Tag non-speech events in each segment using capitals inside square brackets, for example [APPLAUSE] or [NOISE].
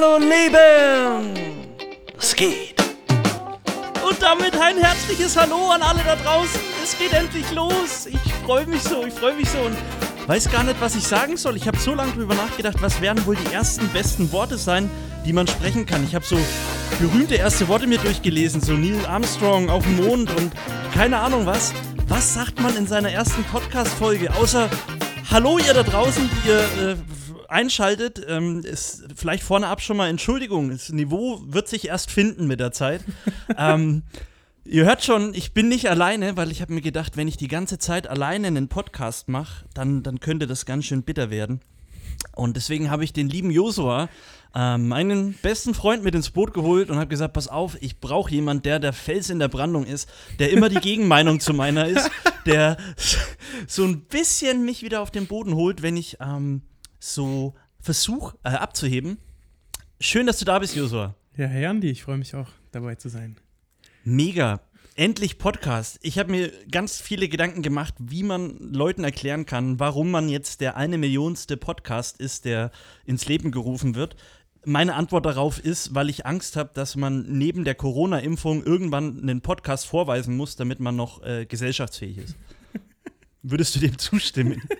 Hallo Leben! Es geht. Und damit ein herzliches Hallo an alle da draußen. Es geht endlich los. Ich freue mich so, ich freue mich so und weiß gar nicht, was ich sagen soll. Ich habe so lange drüber nachgedacht, was werden wohl die ersten besten Worte sein, die man sprechen kann. Ich habe so berühmte erste Worte mir durchgelesen, so Neil Armstrong auf dem Mond und keine Ahnung was. Was sagt man in seiner ersten Podcast-Folge, außer Hallo ihr da draußen, die ihr äh, einschaltet, ähm, ist vielleicht vorne ab schon mal Entschuldigung. Das Niveau wird sich erst finden mit der Zeit. [LAUGHS] ähm, ihr hört schon, ich bin nicht alleine, weil ich habe mir gedacht, wenn ich die ganze Zeit alleine einen Podcast mache, dann, dann könnte das ganz schön bitter werden. Und deswegen habe ich den lieben Josua, äh, meinen besten Freund, mit ins Boot geholt und habe gesagt: Pass auf, ich brauche jemanden, der der Fels in der Brandung ist, der immer die Gegenmeinung zu meiner ist, der [LAUGHS] so ein bisschen mich wieder auf den Boden holt, wenn ich ähm, so versuche äh, abzuheben. Schön, dass du da bist, Josua. Ja, Herr Andi, ich freue mich auch, dabei zu sein. Mega. Endlich Podcast. Ich habe mir ganz viele Gedanken gemacht, wie man Leuten erklären kann, warum man jetzt der eine Millionste Podcast ist, der ins Leben gerufen wird. Meine Antwort darauf ist, weil ich Angst habe, dass man neben der Corona-Impfung irgendwann einen Podcast vorweisen muss, damit man noch äh, gesellschaftsfähig ist. [LAUGHS] Würdest du dem zustimmen? [LAUGHS]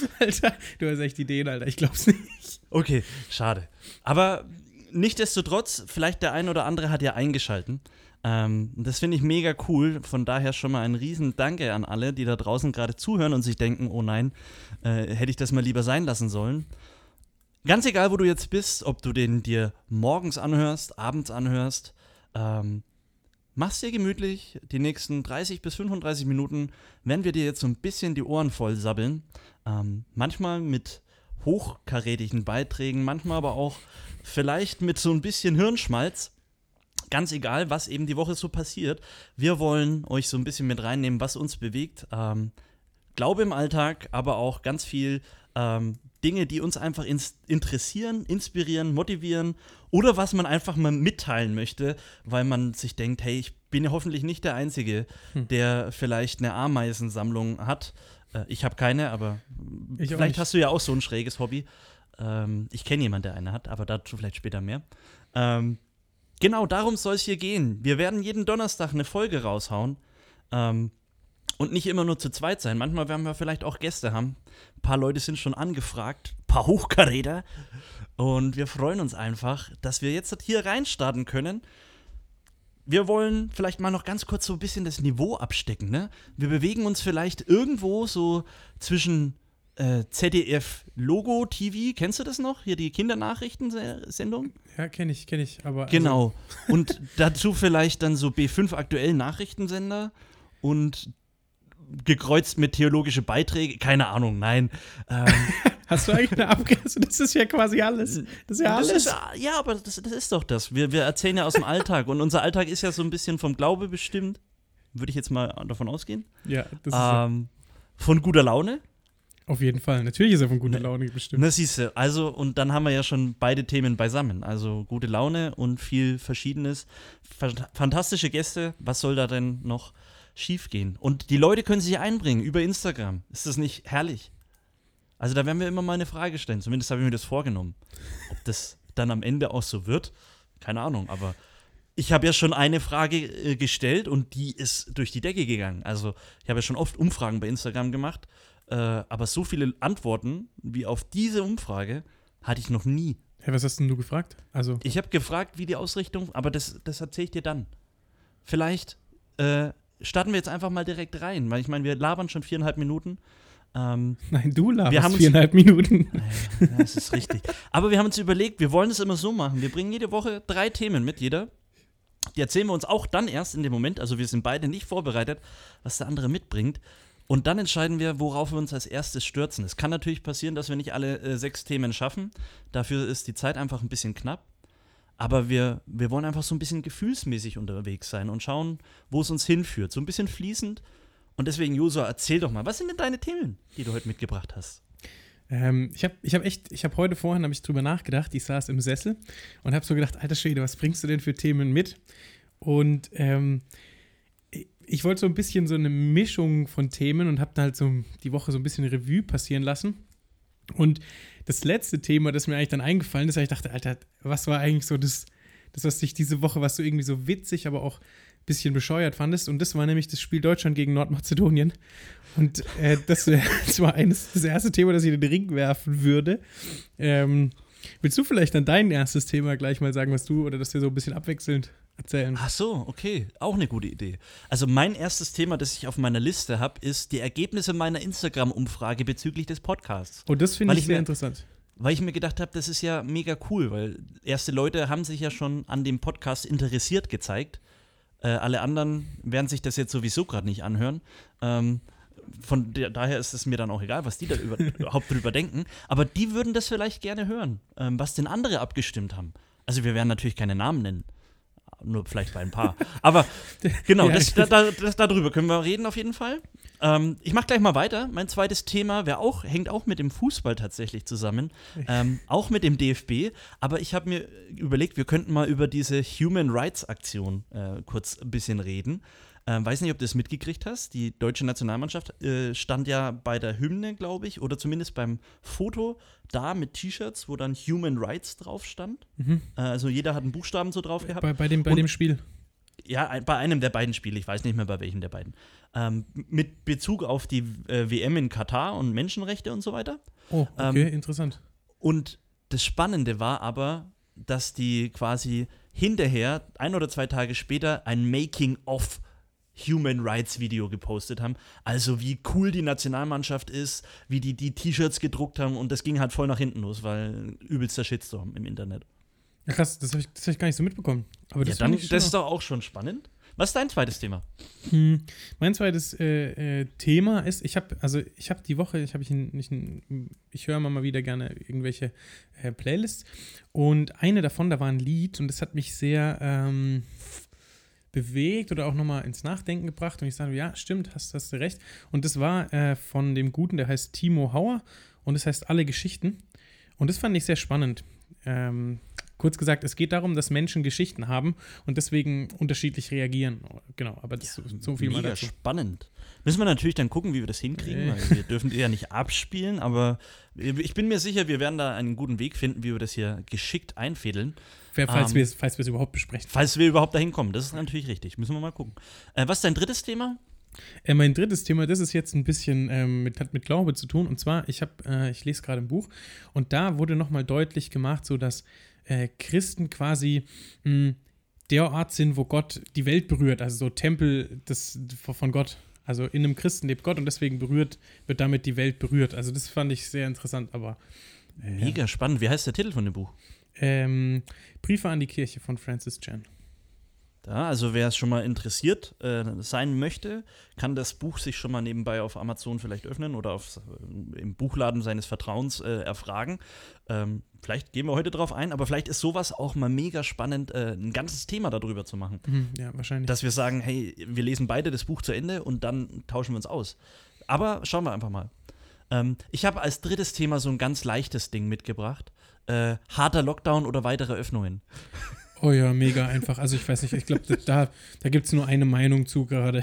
[LAUGHS] Alter, du hast echt Ideen, Alter. Ich glaub's nicht. Okay, schade. Aber nichtsdestotrotz, vielleicht der ein oder andere hat ja eingeschalten. Ähm, das finde ich mega cool. Von daher schon mal ein riesen Danke an alle, die da draußen gerade zuhören und sich denken, oh nein, äh, hätte ich das mal lieber sein lassen sollen. Ganz egal, wo du jetzt bist, ob du den dir morgens anhörst, abends anhörst, ähm, mach's dir gemütlich. Die nächsten 30 bis 35 Minuten werden wir dir jetzt so ein bisschen die Ohren voll sabbeln. Ähm, manchmal mit hochkarätigen Beiträgen, manchmal aber auch vielleicht mit so ein bisschen Hirnschmalz. Ganz egal, was eben die Woche so passiert. Wir wollen euch so ein bisschen mit reinnehmen, was uns bewegt. Ähm, Glaube im Alltag, aber auch ganz viel ähm, Dinge, die uns einfach ins interessieren, inspirieren, motivieren oder was man einfach mal mitteilen möchte, weil man sich denkt, hey, ich bin ja hoffentlich nicht der Einzige, hm. der vielleicht eine Ameisensammlung hat. Äh, ich habe keine, aber ich vielleicht hast du ja auch so ein schräges Hobby. Ähm, ich kenne jemanden, der eine hat, aber dazu vielleicht später mehr. Ähm, genau darum soll es hier gehen. Wir werden jeden Donnerstag eine Folge raushauen. Ähm, und nicht immer nur zu zweit sein. Manchmal werden wir vielleicht auch Gäste haben. Ein paar Leute sind schon angefragt, ein paar Hochkaräter. Und wir freuen uns einfach, dass wir jetzt hier reinstarten können. Wir wollen vielleicht mal noch ganz kurz so ein bisschen das Niveau abstecken. Ne? Wir bewegen uns vielleicht irgendwo so zwischen äh, ZDF Logo TV. Kennst du das noch? Hier die Kindernachrichtensendung? Ja, kenne ich, kenne ich. Aber also genau. Also und dazu vielleicht dann so B5 aktuell Nachrichtensender und gekreuzt mit theologische Beiträge. Keine Ahnung, nein. Ähm, [LAUGHS] Hast du eigentlich eine Abgrenzung? Das ist ja quasi alles. Das ist ja alles. Ist, ja, aber das, das, ist doch das. Wir, wir erzählen ja aus dem Alltag. Und unser Alltag ist ja so ein bisschen vom Glaube bestimmt. Würde ich jetzt mal davon ausgehen. Ja, das ist ähm, Von guter Laune. Auf jeden Fall. Natürlich ist er von guter ne, Laune bestimmt. Na, siehst du. Also, und dann haben wir ja schon beide Themen beisammen. Also, gute Laune und viel Verschiedenes. Fantastische Gäste. Was soll da denn noch schiefgehen. Und die Leute können sich einbringen über Instagram. Ist das nicht herrlich? Also da werden wir immer mal eine Frage stellen. Zumindest habe ich mir das vorgenommen. Ob das dann am Ende auch so wird, keine Ahnung. Aber ich habe ja schon eine Frage äh, gestellt und die ist durch die Decke gegangen. Also ich habe ja schon oft Umfragen bei Instagram gemacht, äh, aber so viele Antworten wie auf diese Umfrage hatte ich noch nie. Hey, was hast denn du gefragt? Also ich habe gefragt, wie die Ausrichtung, aber das, das erzähle ich dir dann. Vielleicht äh, starten wir jetzt einfach mal direkt rein, weil ich meine, wir labern schon viereinhalb Minuten. Ähm, Nein, du laberst wir haben viereinhalb Minuten. [LAUGHS] Ja, das ist richtig. Aber wir haben uns überlegt, wir wollen es immer so machen. Wir bringen jede Woche drei Themen mit, jeder. Die erzählen wir uns auch dann erst in dem Moment. Also wir sind beide nicht vorbereitet, was der andere mitbringt. Und dann entscheiden wir, worauf wir uns als erstes stürzen. Es kann natürlich passieren, dass wir nicht alle äh, sechs Themen schaffen. Dafür ist die Zeit einfach ein bisschen knapp. Aber wir, wir wollen einfach so ein bisschen gefühlsmäßig unterwegs sein und schauen, wo es uns hinführt. So ein bisschen fließend. Und deswegen, Josua, erzähl doch mal, was sind denn deine Themen, die du heute mitgebracht hast? Ähm, ich habe ich hab echt, ich habe heute vorhin habe ich drüber nachgedacht. Ich saß im Sessel und habe so gedacht, alter Schwede, was bringst du denn für Themen mit? Und ähm, ich wollte so ein bisschen so eine Mischung von Themen und habe dann halt so die Woche so ein bisschen Revue passieren lassen Und das letzte Thema, das mir eigentlich dann eingefallen ist, weil ich dachte, Alter, was war eigentlich so das, das was dich diese Woche, was du irgendwie so witzig, aber auch ein bisschen bescheuert fandest? Und das war nämlich das Spiel Deutschland gegen Nordmazedonien. Und äh, das, [LAUGHS] das, war eines, das erste Thema, das ich in den Ring werfen würde. Ähm, willst du vielleicht dann dein erstes Thema gleich mal sagen, was du, oder dass wir so ein bisschen abwechselnd erzählen. Ach so, okay. Auch eine gute Idee. Also mein erstes Thema, das ich auf meiner Liste habe, ist die Ergebnisse meiner Instagram-Umfrage bezüglich des Podcasts. Oh, das finde ich, ich sehr mir, interessant. Weil ich mir gedacht habe, das ist ja mega cool, weil erste Leute haben sich ja schon an dem Podcast interessiert gezeigt. Äh, alle anderen werden sich das jetzt sowieso gerade nicht anhören. Ähm, von der, daher ist es mir dann auch egal, was die da über, [LAUGHS] überhaupt drüber denken. Aber die würden das vielleicht gerne hören, ähm, was denn andere abgestimmt haben. Also wir werden natürlich keine Namen nennen nur vielleicht bei ein paar. Aber [LAUGHS] genau, ja, das, da, das, darüber können wir reden auf jeden Fall. Ähm, ich mache gleich mal weiter. Mein zweites Thema auch, hängt auch mit dem Fußball tatsächlich zusammen, ähm, auch mit dem DFB. Aber ich habe mir überlegt, wir könnten mal über diese Human Rights Aktion äh, kurz ein bisschen reden. Ähm, weiß nicht, ob du das mitgekriegt hast. Die deutsche Nationalmannschaft äh, stand ja bei der Hymne, glaube ich, oder zumindest beim Foto da mit T-Shirts, wo dann Human Rights drauf stand. Mhm. Äh, also jeder hat einen Buchstaben so drauf gehabt. Bei, bei, dem, bei dem Spiel. Ja, bei einem der beiden Spiele, ich weiß nicht mehr bei welchem der beiden. Ähm, mit Bezug auf die äh, WM in Katar und Menschenrechte und so weiter. Oh, okay, ähm, interessant. Und das Spannende war aber, dass die quasi hinterher, ein oder zwei Tage später, ein Making-of Human Rights Video gepostet haben. Also wie cool die Nationalmannschaft ist, wie die die T-Shirts gedruckt haben und das ging halt voll nach hinten los, weil übelster Shitstorm im Internet. Ja, krass, das habe ich, hab ich gar nicht so mitbekommen. Aber das, ja, dann, das ist doch auch schon spannend. Was ist dein zweites Thema? Hm, mein zweites äh, äh, Thema ist, ich habe also ich habe die Woche, ich habe ich nicht, ich höre immer mal wieder gerne irgendwelche äh, Playlists und eine davon, da war ein Lied und das hat mich sehr ähm, bewegt oder auch nochmal ins Nachdenken gebracht. Und ich sage, ja, stimmt, hast, hast du recht. Und das war äh, von dem Guten, der heißt Timo Hauer und das heißt Alle Geschichten. Und das fand ich sehr spannend. Ähm, kurz gesagt, es geht darum, dass Menschen Geschichten haben und deswegen unterschiedlich reagieren. Genau, aber das ja, so viel mega mal dazu. spannend. Müssen wir natürlich dann gucken, wie wir das hinkriegen, äh. weil wir dürfen ja nicht abspielen, aber ich bin mir sicher, wir werden da einen guten Weg finden, wie wir das hier geschickt einfädeln. Falls, wir, falls wir es überhaupt besprechen. Falls wir überhaupt dahin kommen, das ist natürlich richtig. Müssen wir mal gucken. Äh, was ist dein drittes Thema? Äh, mein drittes Thema, das ist jetzt ein bisschen ähm, mit, hat mit Glaube zu tun. Und zwar, ich habe, äh, ich lese gerade ein Buch und da wurde nochmal deutlich gemacht, so dass äh, Christen quasi mh, hm, der Ort sind, wo Gott die Welt berührt, also so Tempel des, von Gott. Also in einem Christen lebt Gott und deswegen berührt, wird damit die Welt berührt. Also das fand ich sehr interessant, aber. Äh, Mega spannend. Wie heißt der Titel von dem Buch? Ähm, Briefe an die Kirche von Francis Chan. Ja, also wer es schon mal interessiert äh, sein möchte, kann das Buch sich schon mal nebenbei auf Amazon vielleicht öffnen oder auf, äh, im Buchladen seines Vertrauens äh, erfragen. Ähm, vielleicht gehen wir heute drauf ein, aber vielleicht ist sowas auch mal mega spannend, äh, ein ganzes Thema darüber zu machen. Mhm, ja, wahrscheinlich. Dass wir sagen, hey, wir lesen beide das Buch zu Ende und dann tauschen wir uns aus. Aber schauen wir einfach mal. Ähm, ich habe als drittes Thema so ein ganz leichtes Ding mitgebracht. Äh, harter Lockdown oder weitere Öffnungen. [LAUGHS] Oh ja, mega einfach. Also ich weiß nicht, ich glaube, da, da gibt es nur eine Meinung zu gerade.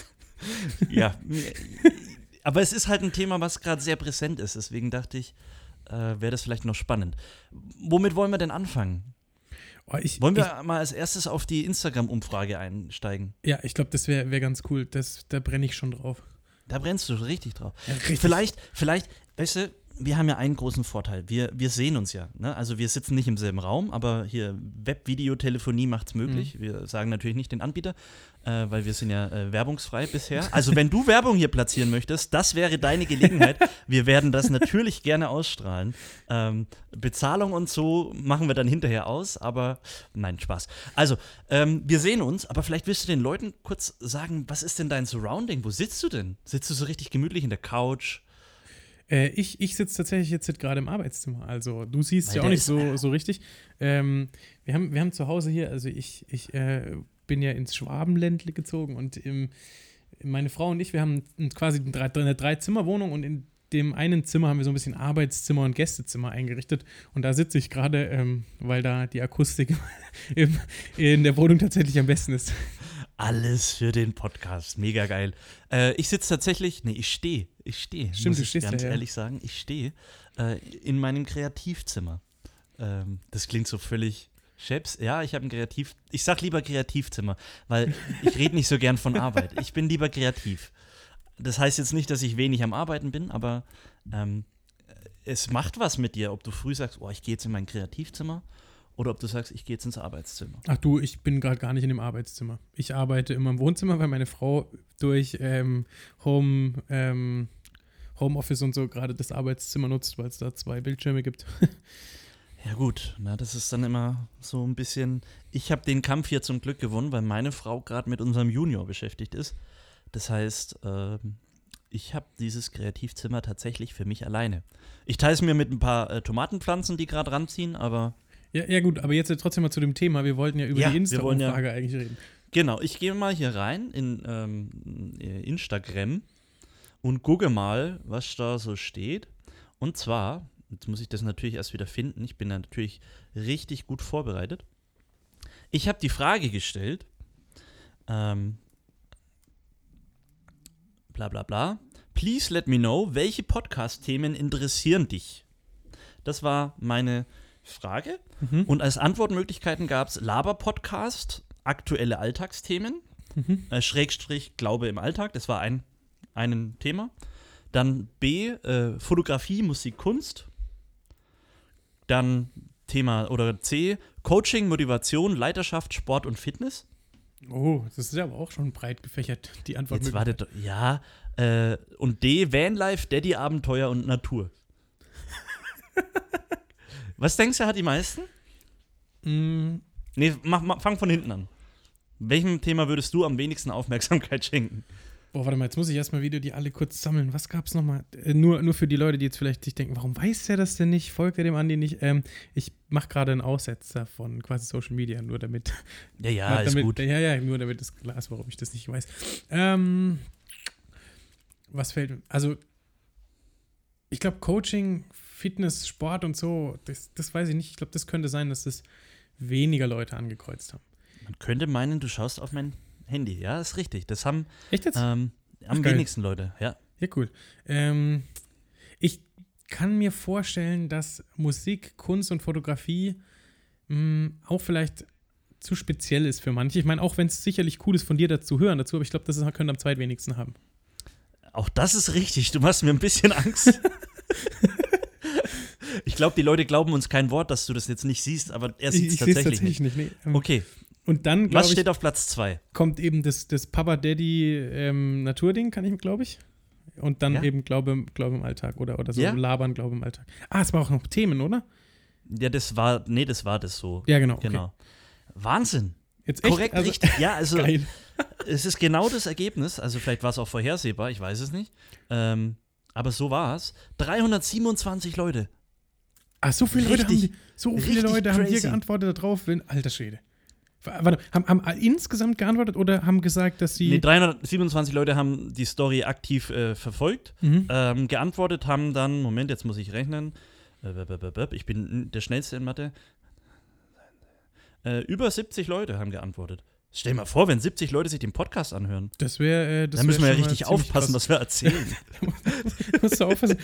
[LAUGHS] ja, aber es ist halt ein Thema, was gerade sehr präsent ist. Deswegen dachte ich, äh, wäre das vielleicht noch spannend. Womit wollen wir denn anfangen? Oh, ich, wollen wir ich, mal als erstes auf die Instagram-Umfrage einsteigen? Ja, ich glaube, das wäre wär ganz cool. Das, da brenne ich schon drauf. Da brennst du richtig drauf. Ja, richtig. Vielleicht, vielleicht, weißt du, wir haben ja einen großen Vorteil. Wir, wir sehen uns ja. Ne? Also wir sitzen nicht im selben Raum, aber hier Webvideotelefonie macht es möglich. Mhm. Wir sagen natürlich nicht den Anbieter, äh, weil wir sind ja äh, werbungsfrei bisher. Also wenn du [LAUGHS] Werbung hier platzieren möchtest, das wäre deine Gelegenheit. wir werden das natürlich gerne ausstrahlen. Ähm, Bezahlung und so machen wir dann hinterher aus, aber nein, Spaß. Also, ähm, wir sehen uns, aber vielleicht willst du den Leuten kurz sagen, was ist denn dein Surrounding? Wo sitzt du denn? Sitzt du so richtig gemütlich in der Couch? Äh, ich ich sitze tatsächlich jetzt gerade im Arbeitszimmer. Also du siehst Weil ja auch nicht so, so richtig. Ähm, wir, haben, wir haben zu Hause hier, also ich, ich äh, bin ja ins Schwabenländle gezogen und im, meine Frau und ich, wir haben quasi eine, eine Drei-Zimmer-Wohnung und in dem einen Zimmer haben wir so ein bisschen Arbeitszimmer und Gästezimmer eingerichtet. Und da sitze ich gerade, ähm, weil da die Akustik [LAUGHS] im, in der Wohnung tatsächlich am besten ist. Alles für den Podcast. Mega geil. Äh, ich sitze tatsächlich, nee, ich stehe. Ich stehe. Stimmt, muss du ich stehst ganz ja. ehrlich sagen. Ich stehe äh, in meinem Kreativzimmer. Ähm, das klingt so völlig Chefs. Ja, ich habe ein Kreativ. Ich sag lieber Kreativzimmer, weil [LAUGHS] ich rede nicht so gern von Arbeit. Ich bin lieber kreativ. Das heißt jetzt nicht, dass ich wenig am Arbeiten bin, aber ähm, es macht was mit dir, ob du früh sagst, oh, ich gehe jetzt in mein Kreativzimmer oder ob du sagst, ich gehe jetzt ins Arbeitszimmer. Ach du, ich bin gerade gar nicht in dem Arbeitszimmer. Ich arbeite immer im Wohnzimmer, weil meine Frau durch ähm, Home, ähm, Homeoffice und so gerade das Arbeitszimmer nutzt, weil es da zwei Bildschirme gibt. [LAUGHS] Ja gut, na, das ist dann immer so ein bisschen. Ich habe den Kampf hier zum Glück gewonnen, weil meine Frau gerade mit unserem Junior beschäftigt ist. Das heißt, ähm, ich habe dieses Kreativzimmer tatsächlich für mich alleine. Ich teile es mir mit ein paar äh, Tomatenpflanzen, die gerade ranziehen, aber Ja, ja gut, aber jetzt trotzdem mal zu dem Thema. Wir wollten ja über Ja, die wollen ja- Insta-Umfrage eigentlich reden. genau, ich gehe mal hier rein in ähm, äh, Instagram und gucke mal, was da so steht. Und zwar, jetzt muss ich das natürlich erst wieder finden. Ich bin da natürlich richtig gut vorbereitet. Ich habe die Frage gestellt, ähm, bla bla bla. Please let me know, welche Podcast-Themen interessieren dich? Das war meine Frage. Mhm. Und als Antwortmöglichkeiten gab es Laber-Podcast, aktuelle Alltagsthemen, Mhm. äh, Schrägstrich Glaube im Alltag, das war ein, ein Thema. Dann B, äh, Fotografie, Musik, Kunst. Dann Thema oder C, Coaching, Motivation, Leiterschaft, Sport und Fitness. Oh, das ist ja aber auch schon breit gefächert, die Antwort. Jetzt wartet, ja. Äh, und D, Vanlife, Daddy-Abenteuer und Natur. [LAUGHS] Was denkst du, hat die meisten? Mm, Nee, mach, mach, fang von hinten an. Welchem Thema würdest du am wenigsten Aufmerksamkeit [LAUGHS] schenken? Boah, warte mal, jetzt muss ich erstmal wieder die alle kurz sammeln. Was gab's nochmal? Äh, nur, nur für die Leute, die jetzt vielleicht sich denken, warum weiß der das denn nicht? Folgt er dem Andi nicht? Ähm, ich mache gerade einen Aussetzer von quasi Social Media, nur damit. Ja, ja, ist damit, gut. Ja, ja, nur damit es klar ist, warum ich das nicht weiß. Ähm, was fällt mir? Also, ich glaube, Coaching, Fitness, Sport und so, das, das weiß ich nicht. Ich glaube, das könnte sein, dass das weniger Leute angekreuzt haben. Man könnte meinen, du schaust auf mein Handy. Ja, ist richtig. Das haben Echt jetzt? ähm, am geil. wenigsten Leute. Ja. Ja, cool. Ähm, ich kann mir vorstellen, dass Musik, Kunst und Fotografie mh, auch vielleicht zu speziell ist für manche. Ich meine, auch wenn es sicherlich cool ist, von dir dazu hören dazu, aber ich glaube, das können am zweitwenigsten haben. Auch das ist richtig. Du machst mir ein bisschen Angst. [LAUGHS] ich glaube, die Leute glauben uns kein Wort, dass du das jetzt nicht siehst, aber er sieht es seh's tatsächlich, nicht. nicht. nee. Ähm, Okay, Und dann, was glaube ich, steht auf Platz 2? kommt eben das, das Papa-Daddy ähm, kann ich, glaube ich. Und dann Ja. eben Glaube, Glaube im Alltag oder, oder so Ja. Labern, Glaube im Alltag. Ah, es war auch noch Themen, oder? Ja, das war, nee, das war das so. Ja, genau. Okay. Genau. Wahnsinn. Jetzt echt? Korrekt, Also- richtig. Ja, also [LAUGHS] Geil. [LAUGHS] es ist genau das Ergebnis. Also vielleicht war es auch vorhersehbar, ich weiß es nicht. Ähm, aber so war es. 327 Leute. Ah, so viele Leute haben Richtig- die, so viele richtig Leute haben hier geantwortet darauf, wenn, alter Schwede. Warte, haben, haben alle insgesamt geantwortet oder haben gesagt, dass sie. Nee, 327 Leute haben die Story aktiv äh, verfolgt. Mhm. Ähm, geantwortet haben dann, Moment, jetzt muss ich rechnen. Äh, Ich bin der Schnellste in Mathe. Äh, über 70 Leute haben geantwortet. Stell dir mal vor, wenn 70 Leute sich den Podcast anhören. Das wäre. Äh, das Dann müssen wir ja richtig aufpassen, krass. was wir erzählen. [LAUGHS] musst du aufpassen.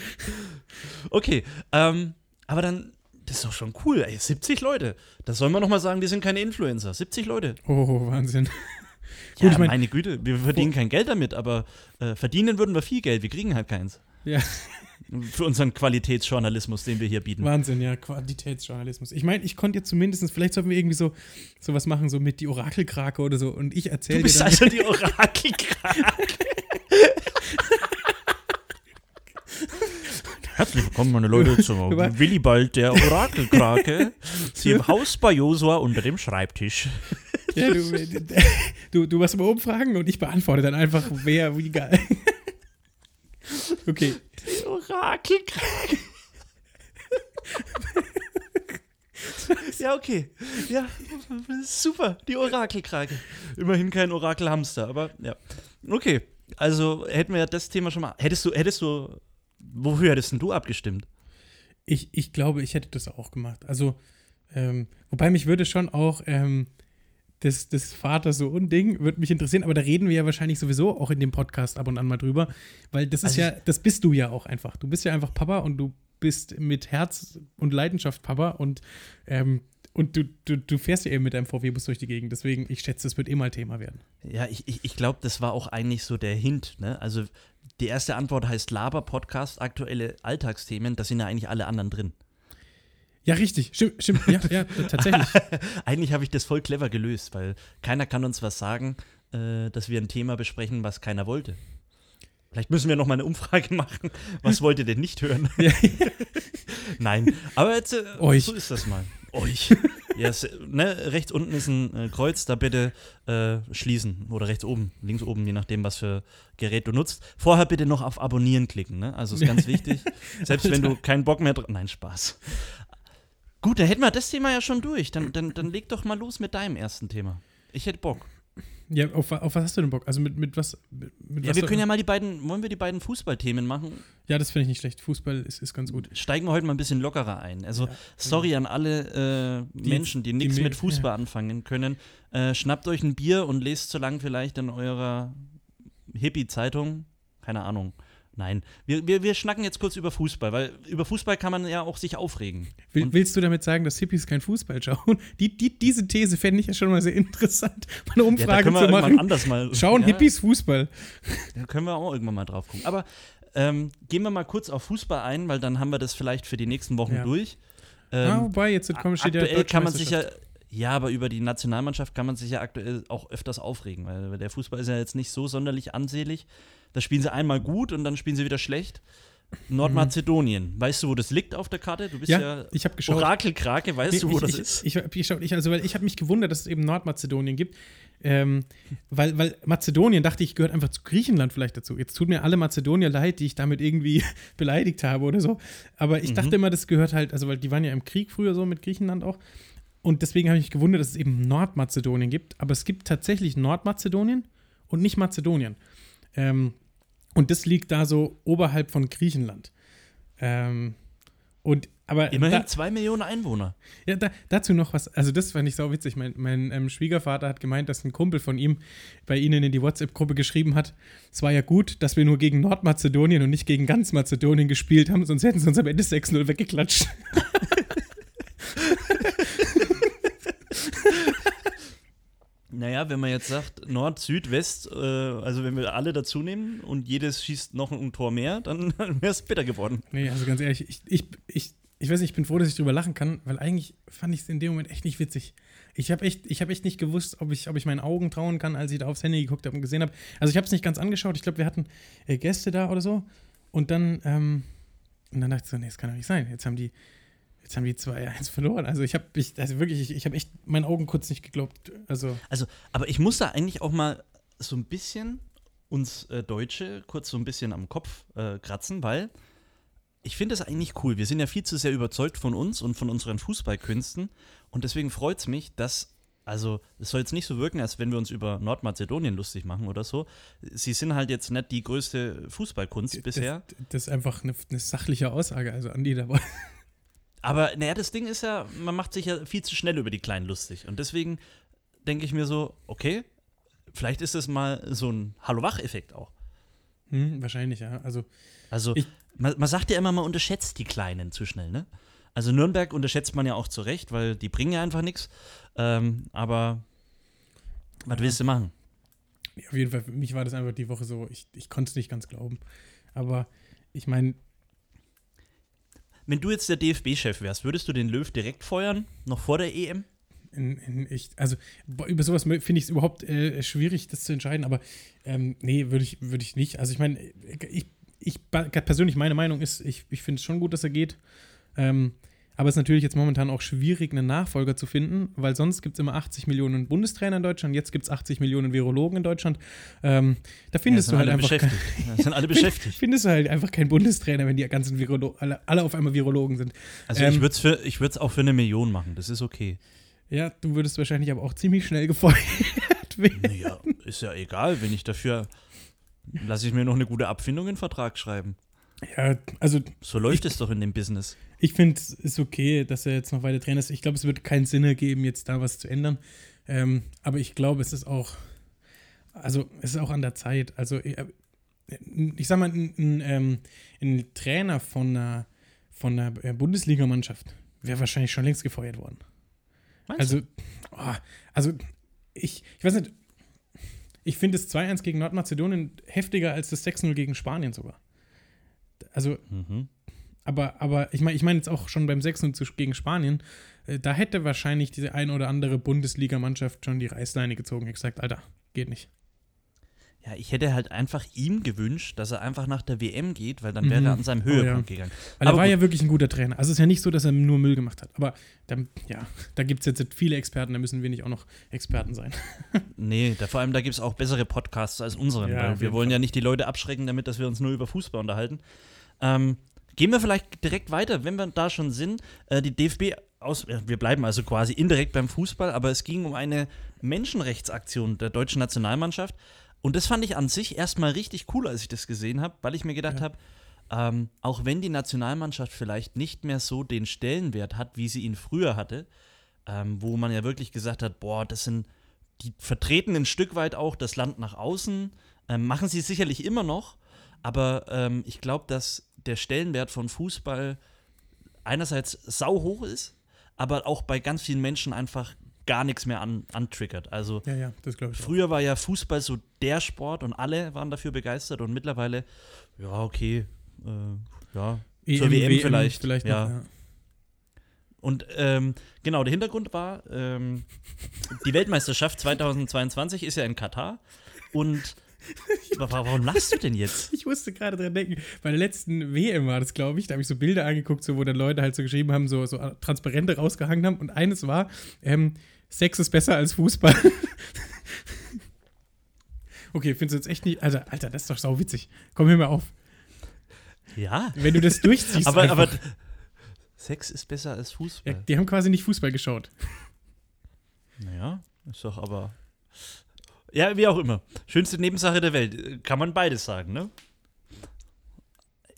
okay, ähm, aber dann, das ist doch schon cool, ey. 70 Leute. Das soll man noch mal sagen, die sind keine Influencer. 70 Leute. Oh, Wahnsinn. [LAUGHS] Ja, Gut, ich mein- meine Güte, wir verdienen kein Geld damit, aber äh, verdienen würden wir viel Geld. Wir kriegen halt keins. Ja, [LAUGHS] Für unseren Qualitätsjournalismus, den wir hier bieten. Wahnsinn, ja, Qualitätsjournalismus. Ich meine, ich konnte jetzt zumindest, vielleicht sollten wir irgendwie so sowas machen, so mit die Orakelkrake oder so und ich erzähle Du dir bist dann. also [LAUGHS] die Orakelkrake. Herzlich willkommen, meine Leute, [LAUGHS] zum Über- Willibald, der Orakelkrake. Sie im [LAUGHS] Haus bei Josua unter dem Schreibtisch. ja, du, du, du machst immer Umfragen und ich beantworte dann einfach, wer, wie geil. [LAUGHS] Okay. Die Orakelkrake. ja, okay. Ja, super, die Orakelkrake. Immerhin kein Orakelhamster, aber ja. Okay, also hätten wir das Thema schon mal. Hättest du, hättest du, wofür hättest denn du abgestimmt? Ich, ich glaube, ich hätte das auch gemacht. Also, ähm, wobei mich würde schon auch ähm, des, des Vaters so unding, würde mich interessieren, aber da reden wir ja wahrscheinlich sowieso auch in dem Podcast ab und an mal drüber, weil das ist Also ja, das bist du ja auch einfach. Du bist ja einfach Papa und du bist mit Herz und Leidenschaft Papa und, ähm, und du, du, du fährst ja eben mit deinem VW-Bus durch die Gegend. Deswegen, ich schätze, das wird eh mal Thema werden. Ja, ich, ich, ich glaube, das war auch eigentlich so der Hint. Ne? Also die erste Antwort heißt Laber-Podcast, aktuelle Alltagsthemen, da sind ja eigentlich alle anderen drin. Ja, richtig. Stimmt, stimmt. Ja, ja, tatsächlich. [LAUGHS] eigentlich habe ich das voll clever gelöst, weil keiner kann uns was sagen, äh, dass wir ein Thema besprechen, was keiner wollte. Vielleicht müssen wir noch mal eine Umfrage [LAUGHS] machen. Was wollt ihr denn nicht hören? [LAUGHS] Nein, aber jetzt, äh, so ist das mal. Euch. [LAUGHS] Ja, es, ne, rechts unten ist ein äh, Kreuz, da bitte äh, schließen. Oder rechts oben, links oben, je nachdem, was für Gerät du nutzt. Vorher bitte noch auf Abonnieren klicken, ne? Also ist ganz [LAUGHS] wichtig. Selbst wenn du keinen Bock mehr drauf. Nein, Spaß. Gut, dann hätten wir das Thema ja schon durch. Dann, dann, dann leg doch mal los mit deinem ersten Thema. Ich hätte Bock. Ja auf, auf was hast du denn Bock? Also mit, mit was? Mit, mit Ja, was wir können ja mal die beiden, wollen wir die beiden Fußballthemen machen? ja, das finde ich nicht schlecht. Fußball ist, ist ganz gut. Steigen wir heute mal ein bisschen lockerer ein. Also, Ja. sorry an alle äh, Die- Menschen, die nichts mit Fußball anfangen können. Äh, schnappt euch ein Bier und lest so lang vielleicht in eurer Hippie-Zeitung. Keine Ahnung. Nein. Wir, wir, wir schnacken jetzt kurz über Fußball, weil über Fußball kann man ja auch sich aufregen. Will, willst du damit sagen, dass Hippies kein Fußball schauen? [LAUGHS] Die, die, diese These fände ich ja schon mal sehr interessant, [LAUGHS] mal eine Ja, Umfrage wir zu machen. anders mal. Schauen ja, Hippies Fußball? [LAUGHS] Da können wir auch irgendwann mal drauf gucken. Aber ähm, gehen wir mal kurz auf Fußball ein, weil dann haben wir das vielleicht für die nächsten Wochen Ja. durch. ah, Ähm, wobei, jetzt kommen steht ja aktuell kann man sich ja, ja, aber über die Nationalmannschaft kann man sich ja aktuell auch öfters aufregen, weil der Fußball ist ja jetzt nicht so sonderlich ansehlich. Da spielen sie einmal gut und dann spielen sie wieder schlecht. Nordmazedonien, weißt du, wo das liegt auf der Karte? Du bist ja, Ja, ich habe geschaut. Orakelkrake, weißt Nee, du, wo ich, das ich, ist? Ich, ich, hab geschaut, ich, also, weil ich habe mich gewundert, dass es eben Nordmazedonien gibt. Ähm, weil, weil Mazedonien, dachte ich, gehört einfach zu Griechenland vielleicht dazu. Jetzt tut mir alle Mazedonier leid, die ich damit irgendwie [LAUGHS] beleidigt habe oder so. Aber ich Mhm. dachte immer, das gehört halt, also weil die waren ja im Krieg früher so mit Griechenland auch. Und deswegen habe ich mich gewundert, dass es eben Nordmazedonien gibt. Aber es gibt tatsächlich Nordmazedonien und nicht Mazedonien. Ähm, und das liegt da so oberhalb von Griechenland. Ähm, und aber Immerhin da, zwei Millionen Einwohner. ja, da, dazu noch was. Also, das fand ich sau witzig. Mein, mein ähm, Schwiegervater hat gemeint, dass ein Kumpel von ihm bei ihnen in die WhatsApp-Gruppe geschrieben hat: Es war ja gut, dass wir nur gegen Nordmazedonien und nicht gegen ganz Mazedonien gespielt haben, sonst hätten sie uns am Ende 6-0 weggeklatscht. [LAUGHS] Naja, wenn man jetzt sagt Nord, Süd, West, äh, also wenn wir alle dazu nehmen und jedes schießt noch ein Tor mehr, dann [LAUGHS] wäre es bitter geworden. nee, also ganz ehrlich, ich, ich, ich, ich weiß nicht, ich bin froh, dass ich drüber lachen kann, weil eigentlich fand ich es in dem Moment echt nicht witzig. Ich habe echt, hab echt nicht gewusst, ob ich, ob ich meinen Augen trauen kann, als ich da aufs Handy geguckt habe und gesehen habe. Also ich habe es nicht ganz angeschaut. Ich glaube, wir hatten äh, Gäste da oder so. Und dann, ähm, und dann dachte ich so, nee, das kann doch nicht sein. Jetzt haben die, jetzt haben die 2-1 [LAUGHS] verloren. Also ich habe, ich, also wirklich, ich, ich habe echt meinen Augen kurz nicht geglaubt. Also, Also, aber ich muss da eigentlich auch mal so ein bisschen uns äh, Deutsche kurz so ein bisschen am Kopf äh, kratzen, weil ich finde das eigentlich cool. Wir sind ja viel zu sehr überzeugt von uns und von unseren Fußballkünsten und deswegen freut es mich, dass, also es soll jetzt nicht so wirken, als wenn wir uns über Nordmazedonien lustig machen oder so. Sie sind halt jetzt nicht die größte Fußballkunst bisher. Das, das ist einfach eine, eine sachliche Aussage. Also Andi, da war. Aber naja, das Ding ist ja, man macht sich ja viel zu schnell über die Kleinen lustig. Und deswegen denke ich mir so, okay, vielleicht ist es mal so ein Hallo-Wach-Effekt auch. Hm, wahrscheinlich, ja. Also, Also, Ich- man, man sagt ja immer, man unterschätzt die Kleinen zu schnell, ne? Also Nürnberg unterschätzt man ja auch zu Recht, weil die bringen ja einfach nichts. Ähm, aber was Ja. willst du machen? auf jeden Fall, für mich war das einfach die Woche so, ich, ich konnte es nicht ganz glauben. Aber ich meine, Wenn du jetzt der DFB-Chef wärst, würdest du den Löw direkt feuern, noch vor der EM? in, in, ich, also über sowas finde ich es überhaupt äh, schwierig, das zu entscheiden, aber ähm, nee, würde ich, würd ich nicht. Also ich meine, ich, ich persönlich, meine Meinung ist, ich, ich finde es schon gut, dass er geht. Ähm, aber es ist natürlich jetzt momentan auch schwierig, einen Nachfolger zu finden, weil sonst gibt es immer 80 Millionen Bundestrainer in Deutschland, jetzt gibt es 80 Millionen Virologen in Deutschland. Ähm, da findest Ja, du halt einfach kein-. Ja, sind alle [LAUGHS] beschäftigt. findest du halt einfach keinen Bundestrainer, wenn die ganzen Virologen, alle, alle auf einmal Virologen sind. Also Ähm, ich würde es auch für eine Million machen, das ist okay. Ja, du würdest wahrscheinlich aber auch ziemlich schnell gefeuert [LAUGHS] werden. Naja, ist ja egal, wenn ich dafür lasse ich mir noch eine gute Abfindung in den Vertrag schreiben. Ja, also So läuft es doch in dem Business. Ich finde, es ist okay, dass er jetzt noch weiter Trainer ist. Ich glaube, es wird keinen Sinn ergeben, jetzt da was zu ändern. Ähm, aber ich glaube, es ist auch, also es ist auch an der Zeit. Also äh, ich sag mal, ein, ein, ähm, ein Trainer von einer, von einer äh, Bundesligamannschaft wäre wahrscheinlich schon längst gefeuert worden. Meinst also, oh, also ich, ich weiß nicht, ich finde das 2-1 gegen Nordmazedonien heftiger als das 6-0 gegen Spanien sogar. Also, mhm. aber, aber ich meine ich mein jetzt auch schon beim 6-0 gegen Spanien, äh, da hätte wahrscheinlich diese ein oder andere Bundesligamannschaft schon die Reißleine gezogen. Ich gesagt, Alter, geht nicht. Ja, ich hätte halt einfach ihm gewünscht, dass er einfach nach der WM geht, weil dann wäre mhm. er an seinem Höhepunkt oh, ja. gegangen. Weil aber er war gut. ja wirklich ein guter Trainer. Also es ist ja nicht so, dass er nur Müll gemacht hat. Aber dann, ja, da gibt es jetzt viele Experten, da müssen wir nicht auch noch Experten sein. [LAUGHS] nee, da, vor allem da gibt es auch bessere Podcasts als unseren. Ja, wir wollen Fall. ja nicht die Leute abschrecken, damit, dass wir uns nur über Fußball unterhalten. Ähm, gehen wir vielleicht direkt weiter, wenn wir da schon sind. Äh, die DFB aus, wir bleiben also quasi indirekt beim Fußball, aber es ging um eine Menschenrechtsaktion der deutschen Nationalmannschaft. Und das fand ich an sich erstmal richtig cool, als ich das gesehen habe, weil ich mir gedacht ja. habe, ähm, auch wenn die Nationalmannschaft vielleicht nicht mehr so den Stellenwert hat, wie sie ihn früher hatte, ähm, wo man ja wirklich gesagt hat, boah, das sind, die vertreten ein Stück weit auch das Land nach außen, ähm, machen sie sicherlich immer noch, aber ähm, ich glaube, dass der Stellenwert von Fußball einerseits sau hoch ist, aber auch bei ganz vielen Menschen einfach gar nichts mehr an, antriggert. Also ja, ja, früher auch. war ja Fußball so der Sport und alle waren dafür begeistert und mittlerweile, ja, okay, äh, ja, EM, zur WM, WM vielleicht. vielleicht ja. Noch, ja. Und ähm, genau, der Hintergrund war, ähm, die Weltmeisterschaft 2022 ist ja in Katar und Warum lachst du denn jetzt? [LAUGHS] Ich musste gerade dran denken. Bei der letzten WM war das, glaube ich. Da habe ich so Bilder angeguckt, so, wo dann Leute halt so geschrieben haben, so, so Transparente rausgehangen haben. Und eines war, ähm, Sex ist besser als Fußball. [LAUGHS] okay, findest du jetzt echt nicht. Alter, Alter, das ist doch sau witzig. Komm, hör mal auf. Ja. Wenn du das [LAUGHS] durchziehst. aber, aber Sex ist besser als Fußball. Ja, die haben quasi nicht Fußball geschaut. Naja, ist doch aber. Ja, wie auch immer. Schönste Nebensache der Welt. Kann man beides sagen, ne?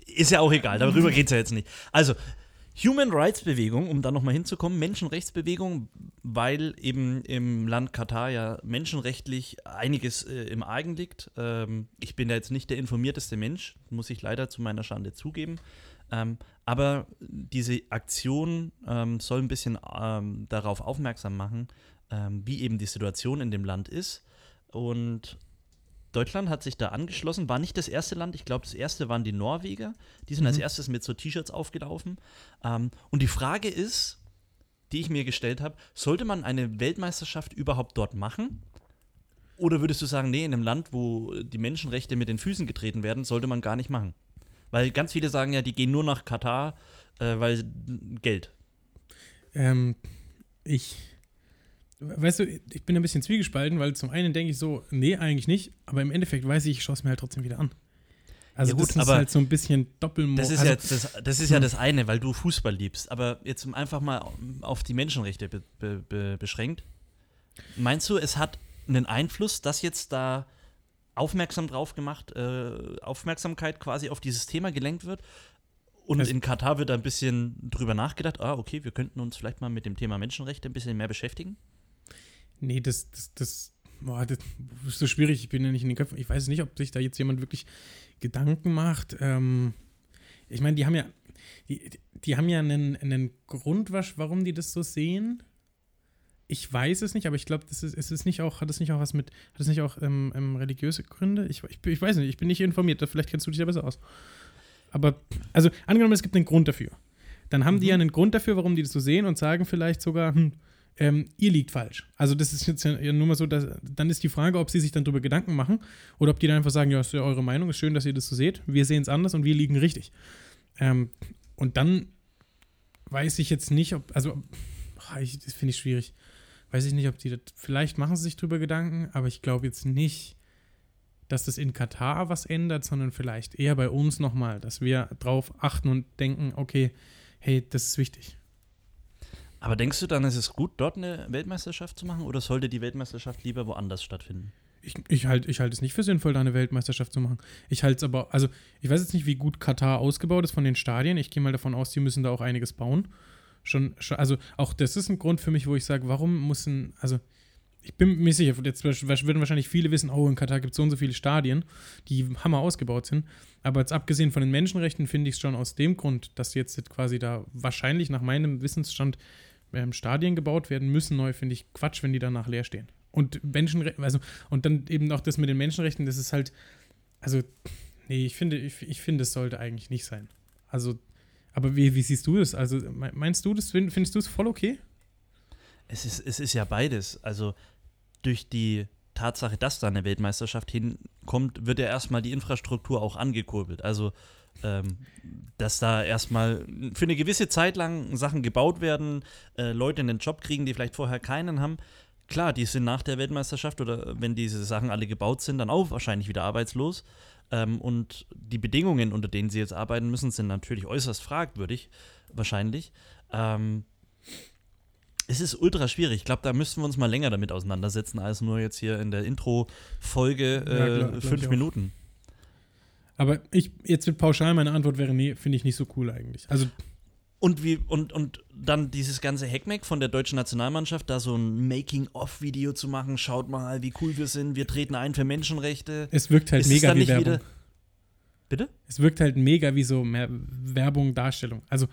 Ist ja auch egal, darüber [LAUGHS] geht es ja jetzt nicht. Also, Human Rights Bewegung, um da nochmal hinzukommen, Menschenrechtsbewegung, weil eben im Land Katar ja menschenrechtlich einiges äh, im Argen liegt. Ähm, ich bin da jetzt nicht der informierteste Mensch, muss ich leider zu meiner Schande zugeben. Ähm, aber diese Aktion ähm, soll ein bisschen ähm, darauf aufmerksam machen, ähm, wie eben die Situation in dem Land ist. Und Deutschland hat sich da angeschlossen, war nicht das erste Land, ich glaube, das erste waren die Norweger. Die sind mhm. als erstes mit so T-Shirts aufgelaufen. Ähm, und die Frage ist, die ich mir gestellt habe, sollte man eine Weltmeisterschaft überhaupt dort machen? Oder würdest du sagen, nee, in einem Land, wo die Menschenrechte mit den Füßen getreten werden, sollte man gar nicht machen? Weil ganz viele sagen ja, die gehen nur nach Katar, äh, weil Geld. Ähm, ich weißt du, ich bin ein bisschen zwiegespalten, weil zum einen denke ich so, nee, eigentlich nicht, aber im Endeffekt weiß ich, ich schaue es mir halt trotzdem wieder an. Also ja gut, das ist halt so ein bisschen Doppelmoral. Das ist, also, ja, das, das ist ja hm. das eine, weil du Fußball liebst. Aber jetzt einfach mal auf die Menschenrechte be, be, be, beschränkt. Meinst du, es hat einen Einfluss, dass jetzt da aufmerksam drauf gemacht, äh, Aufmerksamkeit quasi auf dieses Thema gelenkt wird? Und also, in Katar wird da ein bisschen drüber nachgedacht, ah, okay, wir könnten uns vielleicht mal mit dem Thema Menschenrechte ein bisschen mehr beschäftigen? Nee, das, das, das, boah, das ist so schwierig. Ich bin ja nicht in den Köpfen. Ich weiß nicht, ob sich da jetzt jemand wirklich Gedanken macht. Ähm, ich meine, die haben ja, die, die haben ja einen, einen Grund, warum die das so sehen. Ich weiß es nicht, aber ich glaube, das ist, ist es nicht auch, hat es nicht auch was mit, hat es nicht auch ähm, ähm, religiöse Gründe? Ich, ich, ich, weiß nicht, ich bin nicht informiert, vielleicht kennst du dich da besser aus. Aber, also angenommen, es gibt einen Grund dafür. Dann haben mhm. die ja einen Grund dafür, warum die das so sehen und sagen vielleicht sogar, hm, ähm, ihr liegt falsch. Also das ist jetzt ja nur mal so, dass, dann ist die Frage, ob sie sich dann darüber Gedanken machen oder ob die dann einfach sagen, ja, ist ja eure Meinung, ist schön, dass ihr das so seht, wir sehen es anders und wir liegen richtig. Ähm, und dann weiß ich jetzt nicht, ob, also ich, das finde ich schwierig. Weiß ich nicht, ob die das, vielleicht machen sie sich darüber Gedanken, aber ich glaube jetzt nicht, dass das in Katar was ändert, sondern vielleicht eher bei uns nochmal, dass wir drauf achten und denken, okay, hey, das ist wichtig. Aber denkst du dann, ist es gut, dort eine Weltmeisterschaft zu machen oder sollte die Weltmeisterschaft lieber woanders stattfinden? Ich, ich halte ich halt es nicht für sinnvoll, da eine Weltmeisterschaft zu machen. Ich halte es aber, also ich weiß jetzt nicht, wie gut Katar ausgebaut ist von den Stadien. Ich gehe mal davon aus, die müssen da auch einiges bauen. Schon, schon, also auch das ist ein Grund für mich, wo ich sage, warum muss ein, also ich bin mir sicher, jetzt würden wahrscheinlich viele wissen, oh, in Katar gibt es so und so viele Stadien, die hammer ausgebaut sind. Aber jetzt abgesehen von den Menschenrechten finde ich es schon aus dem Grund, dass jetzt quasi da wahrscheinlich nach meinem Wissensstand ähm, Stadien gebaut werden müssen neu, finde ich Quatsch, wenn die danach leer stehen. Und Menschenrechte, also, und dann eben auch das mit den Menschenrechten, das ist halt, also, nee, ich finde, ich, ich finde, es sollte eigentlich nicht sein. Also, aber wie, wie siehst du das? Also, meinst du das, findest du es voll okay? Es ist, es ist ja beides. Also, durch die Tatsache, dass da eine Weltmeisterschaft hinkommt, wird ja erstmal die Infrastruktur auch angekurbelt. Also, ähm, dass da erstmal für eine gewisse Zeit lang Sachen gebaut werden, äh, Leute einen Job kriegen, die vielleicht vorher keinen haben. Klar, die sind nach der Weltmeisterschaft oder wenn diese Sachen alle gebaut sind, dann auch wahrscheinlich wieder arbeitslos. Ähm, und die Bedingungen, unter denen sie jetzt arbeiten müssen, sind natürlich äußerst fragwürdig, wahrscheinlich. Ähm, es ist ultra schwierig. Ich glaube, da müssten wir uns mal länger damit auseinandersetzen, als nur jetzt hier in der Intro-Folge äh, ja, fünf Minuten. Aber ich, jetzt wird pauschal meine Antwort wäre, nee, finde ich nicht so cool eigentlich. Also. Und, wie, und, und dann dieses ganze Hackmack von der deutschen Nationalmannschaft, da so ein Making-of-Video zu machen, schaut mal, wie cool wir sind, wir treten ein für Menschenrechte. Es wirkt halt ist mega wie Werbung. Bitte? Es wirkt halt mega wie so mehr Werbung, Darstellung. Also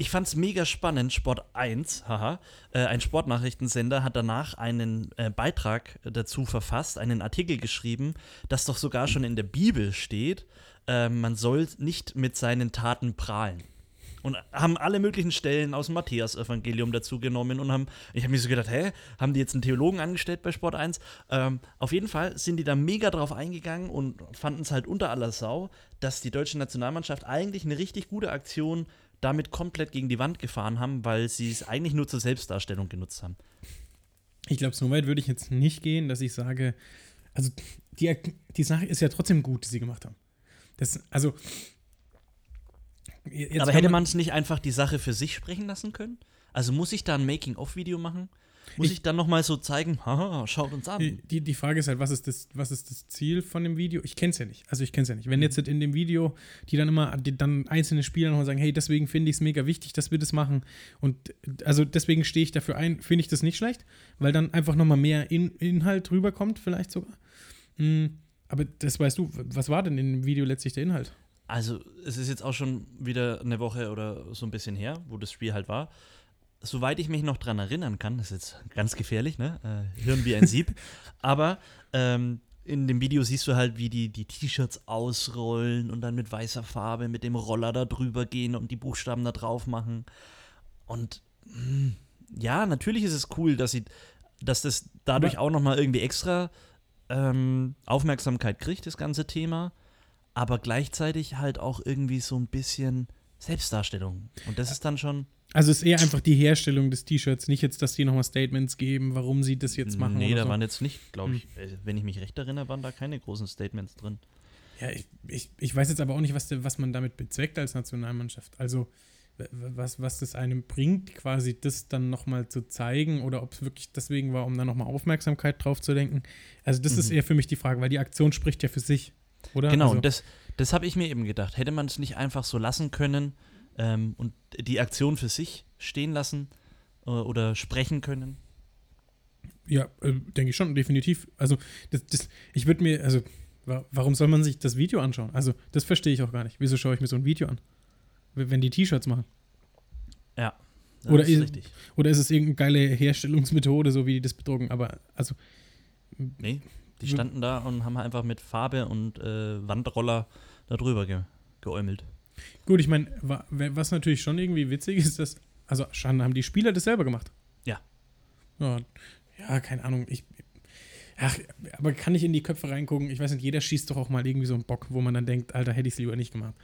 ich fand es mega spannend. Sport 1, haha, äh, ein Sportnachrichtensender hat danach einen äh, Beitrag dazu verfasst, einen Artikel geschrieben, dass doch sogar schon in der Bibel steht, äh, man soll nicht mit seinen Taten prahlen. Und haben alle möglichen Stellen aus dem Matthäus-Evangelium dazu genommen und haben, ich habe mir so gedacht, hä, haben die jetzt einen Theologen angestellt bei Sport 1? Ähm, auf jeden Fall sind die da mega drauf eingegangen und fanden es halt unter aller Sau, dass die deutsche Nationalmannschaft eigentlich eine richtig gute Aktion damit komplett gegen die Wand gefahren haben, weil sie es eigentlich nur zur Selbstdarstellung genutzt haben. Ich glaube, so weit würde ich jetzt nicht gehen, dass ich sage, also die, die Sache ist ja trotzdem gut, die sie gemacht haben. Das, also. Aber hätte man es nicht einfach die Sache für sich sprechen lassen können? Also muss ich da ein Making-of-Video machen? Muss ich, ich dann nochmal so zeigen, [LAUGHS] haha, schaut uns an. Die, die Frage ist halt, was ist, das, was ist das Ziel von dem Video? Ich kenne es ja nicht. Also ich kenne es ja nicht. Wenn jetzt in dem Video, die dann immer, die dann einzelne Spieler nochmal sagen, hey, deswegen finde ich es mega wichtig, dass wir das machen. Und also deswegen stehe ich dafür ein, finde ich das nicht schlecht, weil dann einfach nochmal mehr in, Inhalt rüberkommt, vielleicht sogar. Mhm. Aber das weißt du, was war denn in dem Video letztlich der Inhalt? Also, es ist jetzt auch schon wieder eine Woche oder so ein bisschen her, wo das Spiel halt war soweit ich mich noch dran erinnern kann, das ist jetzt ganz gefährlich, ne? Äh, Hirn wie ein Sieb. [LAUGHS] Aber ähm, in dem Video siehst du halt, wie die die T-Shirts ausrollen und dann mit weißer Farbe mit dem Roller da drüber gehen und die Buchstaben da drauf machen. Und mh, hm, ja, natürlich ist es cool, dass sie, dass das dadurch aber auch noch mal irgendwie extra ähm, Aufmerksamkeit kriegt, das ganze Thema. Aber gleichzeitig halt auch irgendwie so ein bisschen Selbstdarstellung. Und das ist dann schon. Also es ist eher einfach die Herstellung des T-Shirts, nicht jetzt, dass die nochmal Statements geben, warum sie das jetzt machen. Nee, da so. waren jetzt nicht, glaube ich, hm. wenn ich mich recht erinnere, waren da keine großen Statements drin. Ja, ich, ich, ich weiß jetzt aber auch nicht, was, was man damit bezweckt als Nationalmannschaft. Also was, was das einem bringt, quasi das dann nochmal zu zeigen oder ob es wirklich deswegen war, um da nochmal Aufmerksamkeit drauf zu lenken. Also das mhm. ist eher für mich die Frage, weil die Aktion spricht ja für sich, oder? Genau, also, und das, das habe ich mir eben gedacht. Hätte man es nicht einfach so lassen können, ähm, und die Aktion für sich stehen lassen äh, oder sprechen können? Ja, äh, denke ich schon, definitiv. Also, das, das, ich würde mir, also, wa warum soll man sich das Video anschauen? Also, das verstehe ich auch gar nicht. Wieso schaue ich mir so ein Video an? Wenn die T-Shirts machen. Ja. Oder ist, richtig. oder ist es irgendeine geile Herstellungsmethode, so wie die das bedrucken? Aber, also. Nee, die standen da und haben einfach mit Farbe und äh, Wandroller da drüber ge geäumelt. Gut, ich meine, was natürlich schon irgendwie witzig ist, dass, also schon haben die Spieler das selber gemacht. Ja. Ja, ja keine Ahnung. Ich, ach, aber kann ich in die Köpfe reingucken? Ich weiß nicht, jeder schießt doch auch mal irgendwie so einen Bock, wo man dann denkt, Alter, hätte ich es lieber nicht gemacht.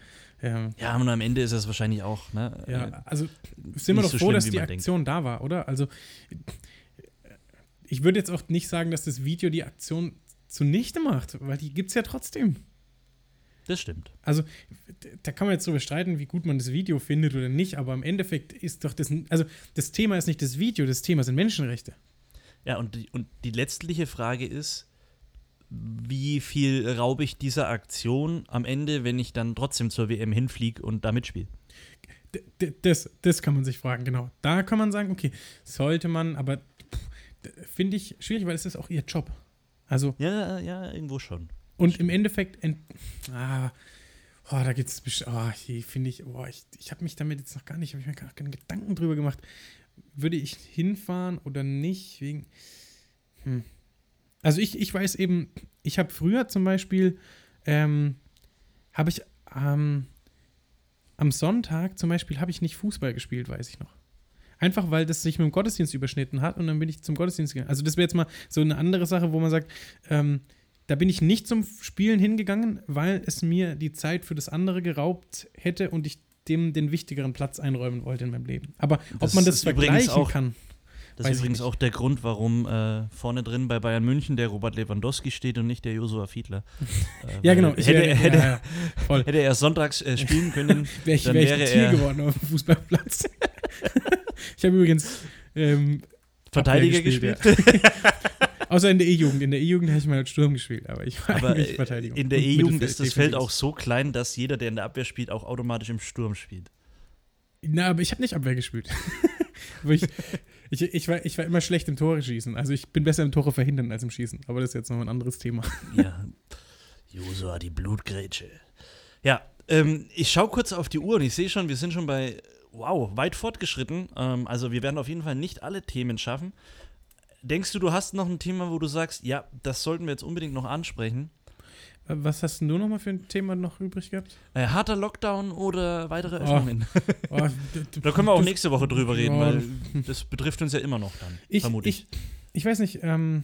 Ähm, ja, und am Ende ist es wahrscheinlich auch, ne? Ja, äh, also sind wir doch so froh, schlimm, dass die Aktion denkt. da war, oder? Also ich würde jetzt auch nicht sagen, dass das Video die Aktion zunichte macht, weil die gibt es ja trotzdem. Das stimmt. Also, da kann man jetzt drüber streiten, wie gut man das Video findet oder nicht, aber im Endeffekt ist doch das, also das Thema ist nicht das Video, das Thema sind Menschenrechte. Ja, und die, und die letztliche Frage ist, wie viel raube ich dieser Aktion am Ende, wenn ich dann trotzdem zur WM hinfliege und da mitspiele? Das, das kann man sich fragen, genau. Da kann man sagen, okay, sollte man, aber finde ich schwierig, weil es ist auch ihr Job. Also. Ja, ja, irgendwo schon. Und im Endeffekt, ent, ah, oh, da gibt es, oh, finde ich, oh, ich, ich habe mich damit jetzt noch gar nicht, habe ich mir gar keine Gedanken drüber gemacht. Würde ich hinfahren oder nicht? Wegen, hm. Also ich, ich weiß eben, ich habe früher zum Beispiel, ähm, habe ich ähm, am Sonntag zum Beispiel, habe ich nicht Fußball gespielt, weiß ich noch. Einfach weil das sich mit dem Gottesdienst überschnitten hat und dann bin ich zum Gottesdienst gegangen. Also das wäre jetzt mal so eine andere Sache, wo man sagt, ähm, da bin ich nicht zum Spielen hingegangen, weil es mir die Zeit für das andere geraubt hätte und ich dem den wichtigeren Platz einräumen wollte in meinem Leben. Aber das ob man das vergleichen auch, kann. Das ist übrigens auch der Grund, warum äh, vorne drin bei Bayern München der Robert Lewandowski steht und nicht der Josua Fiedler. [LAUGHS] Äh, ja, genau. hätte, wär, hätte, ja, ja, hätte, er sonntags äh, spielen können, [LAUGHS] wär ich, dann wär ich wäre Tier er geworden auf dem Fußballplatz. [LAUGHS] ich habe übrigens ähm, Verteidiger gespielt. gespielt. Ja. Außer in der E-Jugend. In der E-Jugend habe ich mal als Sturm gespielt, aber ich war aber nicht äh, Verteidigung. In der E-Jugend ist das Feld auch so klein, dass jeder, der in der Abwehr spielt, auch automatisch im Sturm spielt. Na, aber ich habe nicht Abwehr gespielt. [LAUGHS] ich, ich, ich, war, ich war immer schlecht im Tore schießen. Also ich bin besser im Tore verhindern als im Schießen. Aber das ist jetzt noch ein anderes Thema. Ja. Josua, die Blutgrätsche. Ja, ähm, ich schaue kurz auf die Uhr und ich sehe schon, wir sind schon bei, wow, weit fortgeschritten. Ähm, also wir werden auf jeden Fall nicht alle Themen schaffen. Denkst du, du hast noch ein Thema, wo du sagst, ja, das sollten wir jetzt unbedingt noch ansprechen? Was hast du noch mal für ein Thema noch übrig gehabt? Äh, harter Lockdown oder weitere oh. Öffnungen? [LAUGHS] Oh. Oh, da können wir auch nächste Woche drüber reden, weil das betrifft uns ja immer noch dann, ich, vermutlich. Ich, ich weiß nicht, ähm,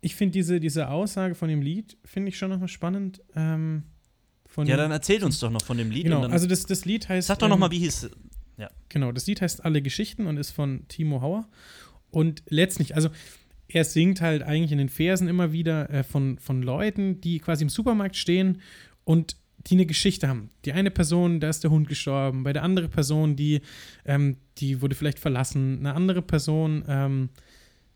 ich finde diese, diese Aussage von dem Lied, finde ich schon nochmal spannend. Ähm, ja, dann erzähl uns doch noch von dem Lied. Genau, also das, das Lied heißt. Sag doch noch mal, wie hieß es. Ja. Genau, das Lied heißt Alle Geschichten und ist von Timo Hauer. Und letztlich, also er singt halt eigentlich in den Versen immer wieder äh, von, von Leuten, die quasi im Supermarkt stehen und die eine Geschichte haben. Die eine Person, da ist der Hund gestorben, bei der anderen Person, die, ähm, die wurde vielleicht verlassen, eine andere Person ähm,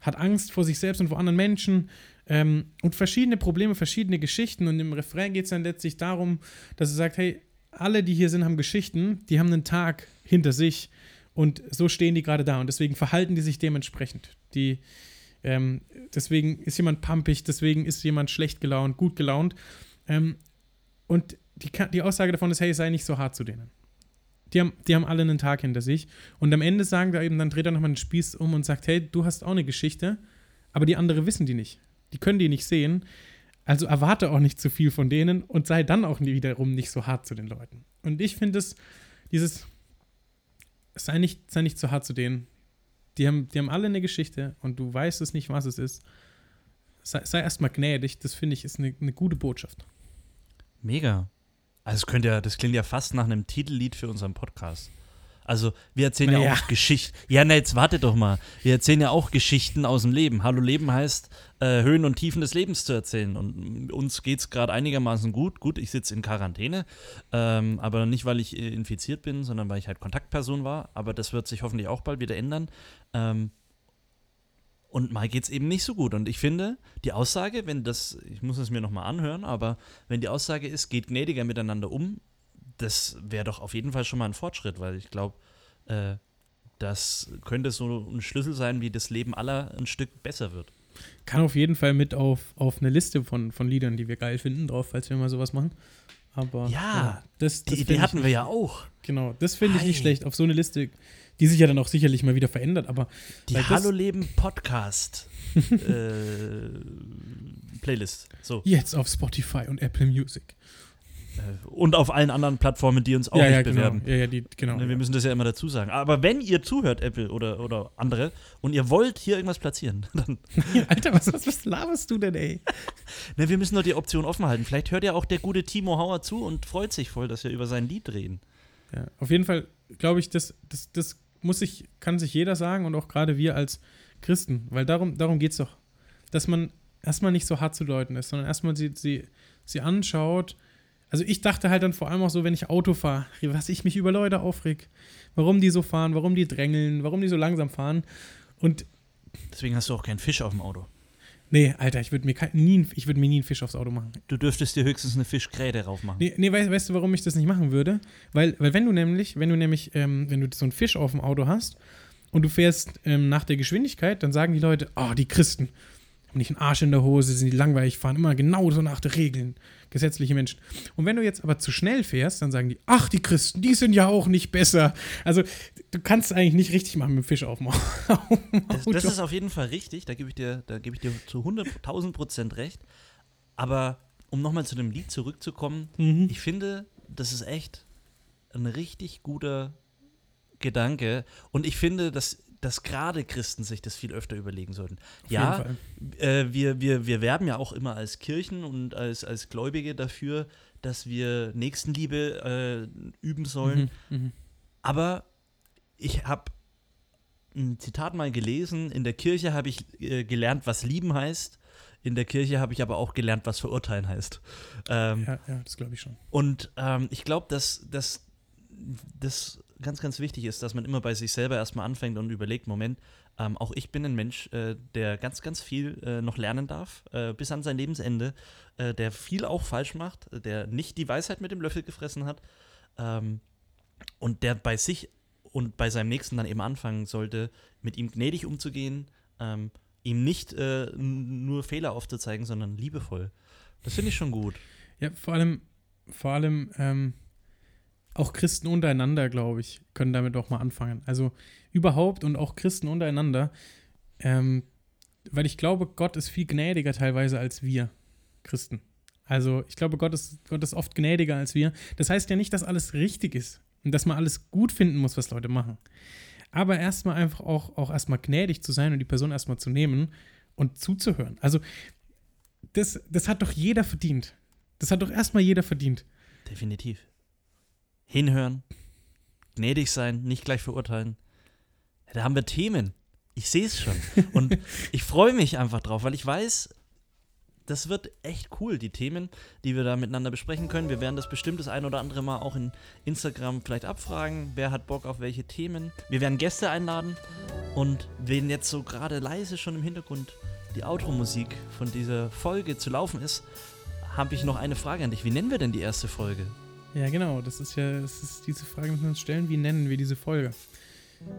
hat Angst vor sich selbst und vor anderen Menschen ähm, und verschiedene Probleme, verschiedene Geschichten und im Refrain geht es dann letztlich darum, dass er sagt, hey, alle, die hier sind, haben Geschichten, die haben einen Tag hinter sich und so stehen die gerade da und deswegen verhalten die sich dementsprechend. Die, ähm, deswegen ist jemand pumpig, deswegen ist jemand schlecht gelaunt, gut gelaunt. Ähm, und die, die Aussage davon ist, hey, sei nicht so hart zu denen. Die haben, die haben alle einen Tag hinter sich. Und am Ende sagen da eben, dann dreht er nochmal den Spieß um und sagt, hey, du hast auch eine Geschichte, aber die anderen wissen die nicht. Die können die nicht sehen. Also erwarte auch nicht zu viel von denen und sei dann auch wiederum nicht so hart zu den Leuten. Und ich finde es, dieses, sei nicht, sei nicht zu hart zu denen. Die haben, die haben alle eine Geschichte und du weißt es nicht, was es ist. Sei, sei erstmal gnädig, das finde ich ist eine, eine gute Botschaft. Mega. Also könnte ja, das klingt ja fast nach einem Titellied für unseren Podcast. Also wir erzählen ja, ja auch Geschichten. Ja, na jetzt warte doch mal. Wir erzählen ja auch Geschichten aus dem Leben. Hallo Leben heißt, äh, Höhen und Tiefen des Lebens zu erzählen. Und uns geht es gerade einigermaßen gut. Gut, ich sitze in Quarantäne, ähm, aber nicht, weil ich äh, infiziert bin, sondern weil ich halt Kontaktperson war. Aber das wird sich hoffentlich auch bald wieder ändern. Ähm, und mal geht es eben nicht so gut. Und ich finde, die Aussage, wenn das, ich muss es mir nochmal anhören, aber wenn die Aussage ist, geht gnädiger miteinander um, das wäre doch auf jeden Fall schon mal ein Fortschritt, weil ich glaube, äh, das könnte so ein Schlüssel sein, wie das Leben aller ein Stück besser wird. Kann auf jeden Fall mit auf, auf eine Liste von, von Liedern, die wir geil finden, drauf, falls wir mal sowas machen. Aber ja, ja das, das die Idee hatten wir ja auch. Genau, das finde ich nicht schlecht. Auf so eine Liste, die sich ja dann auch sicherlich mal wieder verändert, aber. Die Hallo Leben Podcast [LAUGHS] äh, Playlist. So. Jetzt auf Spotify und Apple Music. Und auf allen anderen Plattformen, die uns auch ja, nicht ja, genau. bewerben. Ja, ja, die, genau. Ne, wir müssen das ja immer dazu sagen. Aber wenn ihr zuhört, Apple oder, oder andere, und ihr wollt hier irgendwas platzieren, [LAUGHS] dann. [LAUGHS] Alter, was, was, was laberst du denn, ey? Ne, wir müssen nur die Option offen halten. Vielleicht hört ja auch der gute Timo Hauer zu und freut sich voll, dass wir über sein Lied reden. Ja, auf jeden Fall glaube ich, das, das, das muss sich, kann sich jeder sagen und auch gerade wir als Christen, weil darum, darum geht es doch. Dass man erstmal nicht so hart zu Leuten ist, sondern erstmal sie, sie, sie anschaut, also ich dachte halt dann vor allem auch so, wenn ich Auto fahre, was ich mich über Leute aufreg. Warum die so fahren, warum die drängeln, warum die so langsam fahren. Und deswegen hast du auch keinen Fisch auf dem Auto. Nee, Alter, ich würde mir, nie, würd mir nie einen Fisch aufs Auto machen. Du dürftest dir höchstens eine Fischgräte drauf machen. Nee, nee weißt, weißt, du, warum ich das nicht machen würde? Weil, weil wenn du nämlich, wenn du nämlich, ähm, wenn du so einen Fisch auf dem Auto hast und du fährst ähm, nach der Geschwindigkeit, dann sagen die Leute, oh, die Christen haben nicht einen Arsch in der Hose, sind die langweilig, fahren immer genauso nach den Regeln. Gesetzliche Menschen. Und wenn du jetzt aber zu schnell fährst, dann sagen die, ach, die Christen, die sind ja auch nicht besser. Also, du kannst eigentlich nicht richtig machen mit dem Fisch auf dem das, das [LAUGHS] ist auf jeden Fall richtig, da gebe ich dir, da gebe ich dir zu 100.000 Prozent recht. Aber um nochmal zu dem Lied zurückzukommen, mhm. ich finde, das ist echt ein richtig guter Gedanke. Und ich finde, dass, dass gerade Christen sich das viel öfter überlegen sollten. Auf ja, äh, wir, wir, wir werben ja auch immer als Kirchen und als, als Gläubige dafür, dass wir Nächstenliebe äh, üben sollen. Mhm, mh. Aber ich habe ein Zitat mal gelesen, in der Kirche habe ich äh, gelernt, was lieben heißt. In der Kirche habe ich aber auch gelernt, was verurteilen heißt. Ähm, ja, ja, das glaube ich schon. Und ähm, ich glaube, dass, dass das ganz, ganz wichtig ist, dass man immer bei sich selber erstmal anfängt und überlegt, Moment, ähm, auch ich bin ein Mensch, äh, der ganz, ganz viel äh, noch lernen darf, äh, bis an sein Lebensende, äh, der viel auch falsch macht, der nicht die Weisheit mit dem Löffel gefressen hat ähm, und der bei sich und bei seinem Nächsten dann eben anfangen sollte, mit ihm gnädig umzugehen, ähm, ihm nicht äh, nur Fehler aufzuzeigen, sondern liebevoll. Das finde ich schon gut. Ja, vor allem, vor allem, ähm, auch Christen untereinander, glaube ich, können damit auch mal anfangen. Also überhaupt und auch Christen untereinander, ähm, weil ich glaube, Gott ist viel gnädiger teilweise als wir Christen. Also ich glaube, Gott ist, Gott ist oft gnädiger als wir. Das heißt ja nicht, dass alles richtig ist und dass man alles gut finden muss, was Leute machen. Aber erstmal einfach auch, auch erstmal gnädig zu sein und die Person erstmal zu nehmen und zuzuhören. Also das, das hat doch jeder verdient. Das hat doch erstmal jeder verdient. Definitiv hinhören, gnädig sein, nicht gleich verurteilen. Ja, da haben wir Themen. Ich sehe es schon. [LAUGHS] Und ich freue mich einfach drauf, weil ich weiß, das wird echt cool, die Themen, die wir da miteinander besprechen können. Wir werden das bestimmt das ein oder andere Mal auch in Instagram vielleicht abfragen. Wer hat Bock auf welche Themen? Wir werden Gäste einladen. Und wenn jetzt so gerade leise schon im Hintergrund die Outro-Musik von dieser Folge zu laufen ist, habe ich noch eine Frage an dich. Wie nennen wir denn die erste Folge? Ja, genau. Das ist ja, das ist diese Frage, müssen wir uns stellen, wie nennen wir diese Folge?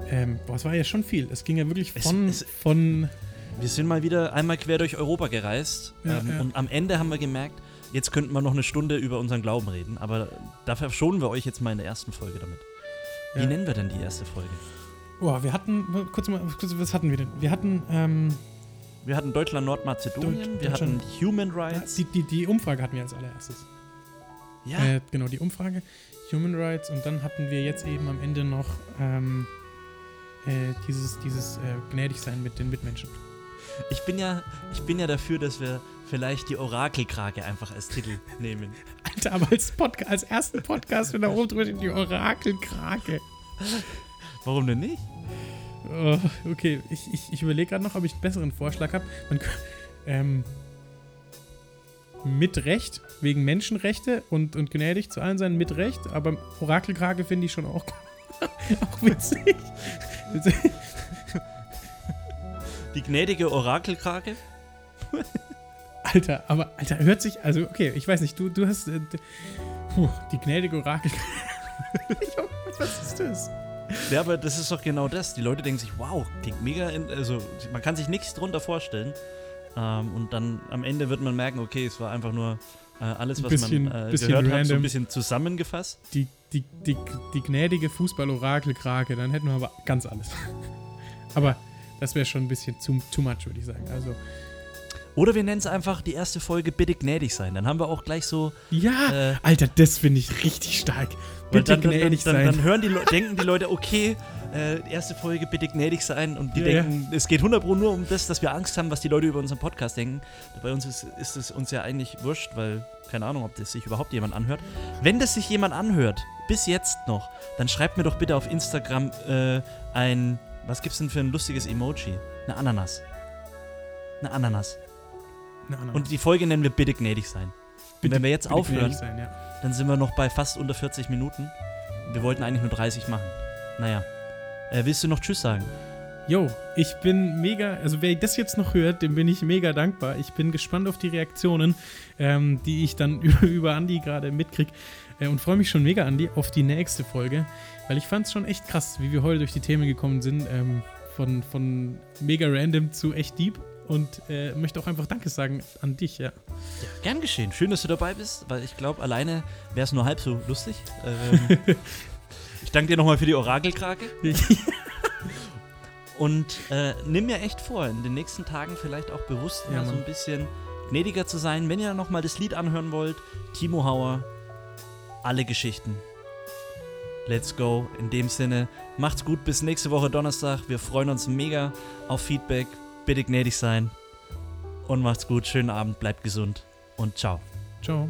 Ähm, boah, es war ja schon viel. Es ging ja wirklich von, es, es, von wir sind mal wieder einmal quer durch Europa gereist ja, ähm, ja. und am Ende haben wir gemerkt, jetzt könnten wir noch eine Stunde über unseren Glauben reden, aber dafür schonen wir euch jetzt mal in der ersten Folge damit. Wie ja. nennen wir denn die erste Folge? Boah, wir hatten, kurz mal, kurz, was hatten wir denn? Wir hatten, ähm, Wir hatten Deutschland, Nordmazedonien, wir hatten Human Rights. Die, die, die Umfrage hatten wir als allererstes. Ja. Äh, genau, die Umfrage, Human Rights und dann hatten wir jetzt eben am Ende noch ähm, äh, dieses, dieses äh, Gnädigsein mit den Mitmenschen. Ich bin ja, ich bin ja dafür, dass wir vielleicht die Orakelkrake einfach als Titel nehmen. [LAUGHS] Alter, aber als, Podca als ersten Podcast mit da oben drüber die Orakelkrake. Warum denn nicht? Oh, okay, ich, ich, ich überlege gerade noch, ob ich einen besseren Vorschlag habe. Ähm, mit Recht, wegen Menschenrechte und, und gnädig zu allen sein, mit Recht, aber Orakelkrake finde ich schon auch, [LAUGHS] auch witzig. [LAUGHS] Die gnädige Orakelkrake? Alter, aber, Alter, hört sich, also, okay, ich weiß nicht, du, du hast, äh, puh, die gnädige Orakelkrake. [LAUGHS] Was ist das? Ja, aber das ist doch genau das. Die Leute denken sich, wow, klingt mega, in, also, man kann sich nichts drunter vorstellen. Ähm, und dann am Ende wird man merken, okay, es war einfach nur äh, alles, was bisschen, man äh, gehört random. hat, so ein bisschen zusammengefasst. Die, die, die, die gnädige Fußball-Orakel-Krake, dann hätten wir aber ganz alles. [LAUGHS] aber das wäre schon ein bisschen too, too much, würde ich sagen. Also. Oder wir nennen es einfach die erste Folge Bitte gnädig sein. Dann haben wir auch gleich so. Ja, äh, Alter, das finde ich richtig stark. Bitte dann, gnädig dann, dann, sein. Dann, hören die denken die Leute, okay, äh, erste Folge bitte gnädig sein und die ja, denken, ja. es geht 100 Pro nur um das, dass wir Angst haben, was die Leute über unseren Podcast denken. Bei uns ist, ist es uns ja eigentlich wurscht, weil keine Ahnung, ob das sich überhaupt jemand anhört. Wenn das sich jemand anhört, bis jetzt noch, dann schreibt mir doch bitte auf Instagram äh, ein, was gibt's denn für ein lustiges Emoji? Eine Ananas. Eine Ananas. Eine Ananas. Und die Folge nennen wir bitte gnädig sein. Bitte, wenn wir jetzt aufhören, sein, ja. dann sind wir noch bei fast unter 40 Minuten. Wir wollten eigentlich nur 30 machen. Naja. Äh, willst du noch Tschüss sagen? Jo, ich bin mega, also wer das jetzt noch hört, dem bin ich mega dankbar. Ich bin gespannt auf die Reaktionen, ähm, die ich dann über, [LAUGHS] über Andi gerade mitkriege äh, und freue mich schon mega, Andi, auf die nächste Folge, weil ich fand es schon echt krass, wie wir heute durch die Themen gekommen sind, ähm, von, von mega random zu echt deep und äh, möchte auch einfach Danke sagen an dich, ja. Ja, gern geschehen. Schön, dass du dabei bist, weil ich glaube, alleine wäre es nur halb so lustig. [LAUGHS] Ähm, ich danke dir nochmal für die Orakelkrake. [LAUGHS] Und äh, nimm mir echt vor, in den nächsten Tagen vielleicht auch bewusst Ja, mal so ein bisschen gnädiger zu sein. Wenn ihr nochmal das Lied anhören wollt, Timo Hauer, alle Geschichten. Let's go. In dem Sinne, macht's gut, bis nächste Woche Donnerstag. Wir freuen uns mega auf Feedback. Bitte gnädig sein. Und macht's gut, schönen Abend, bleibt gesund und ciao. Ciao.